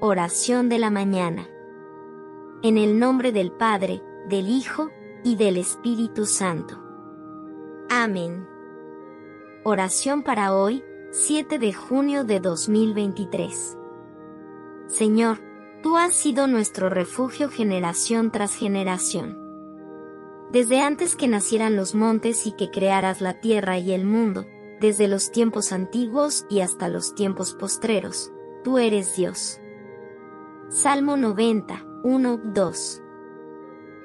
Oración de la mañana. En el nombre del Padre, del Hijo y del Espíritu Santo. Amén. Oración para hoy, 7 de junio de 2023. Señor, tú has sido nuestro refugio generación tras generación. Desde antes que nacieran los montes y que crearas la tierra y el mundo, desde los tiempos antiguos y hasta los tiempos postreros, tú eres Dios. Salmo 90, 1, 2.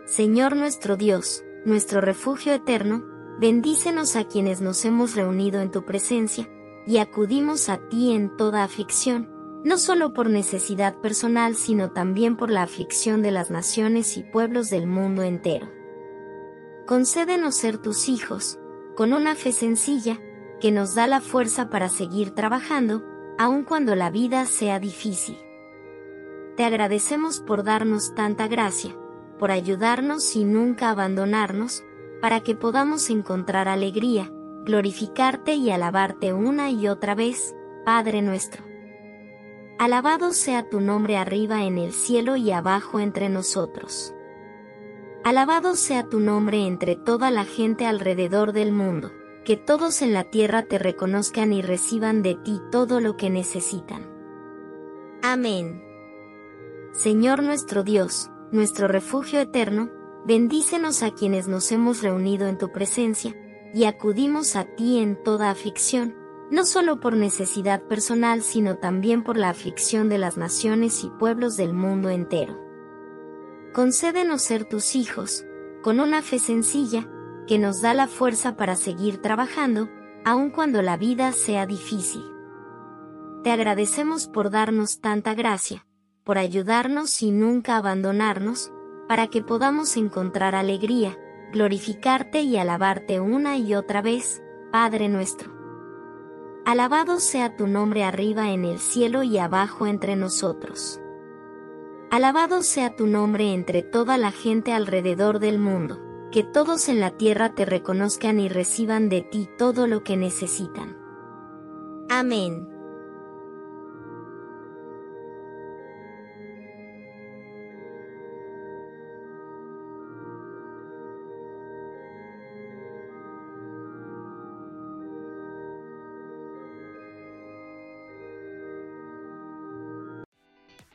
Señor nuestro Dios, nuestro refugio eterno, bendícenos a quienes nos hemos reunido en tu presencia, y acudimos a ti en toda aflicción, no solo por necesidad personal, sino también por la aflicción de las naciones y pueblos del mundo entero. Concédenos ser tus hijos, con una fe sencilla, que nos da la fuerza para seguir trabajando, aun cuando la vida sea difícil. Te agradecemos por darnos tanta gracia, por ayudarnos y nunca abandonarnos, para que podamos encontrar alegría, glorificarte y alabarte una y otra vez, Padre nuestro. Alabado sea tu nombre arriba en el cielo y abajo entre nosotros. Alabado sea tu nombre entre toda la gente alrededor del mundo, que todos en la tierra te reconozcan y reciban de ti todo lo que necesitan. Amén. Señor nuestro Dios, nuestro refugio eterno, bendícenos a quienes nos hemos reunido en tu presencia, y acudimos a ti en toda aflicción, no solo por necesidad personal, sino también por la aflicción de las naciones y pueblos del mundo entero. Concédenos ser tus hijos, con una fe sencilla, que nos da la fuerza para seguir trabajando, aun cuando la vida sea difícil. Te agradecemos por darnos tanta gracia, por ayudarnos y nunca abandonarnos, para que podamos encontrar alegría, glorificarte y alabarte una y otra vez, Padre nuestro. Alabado sea tu nombre arriba en el cielo y abajo entre nosotros. Alabado sea tu nombre entre toda la gente alrededor del mundo, que todos en la tierra te reconozcan y reciban de ti todo lo que necesitan. Amén.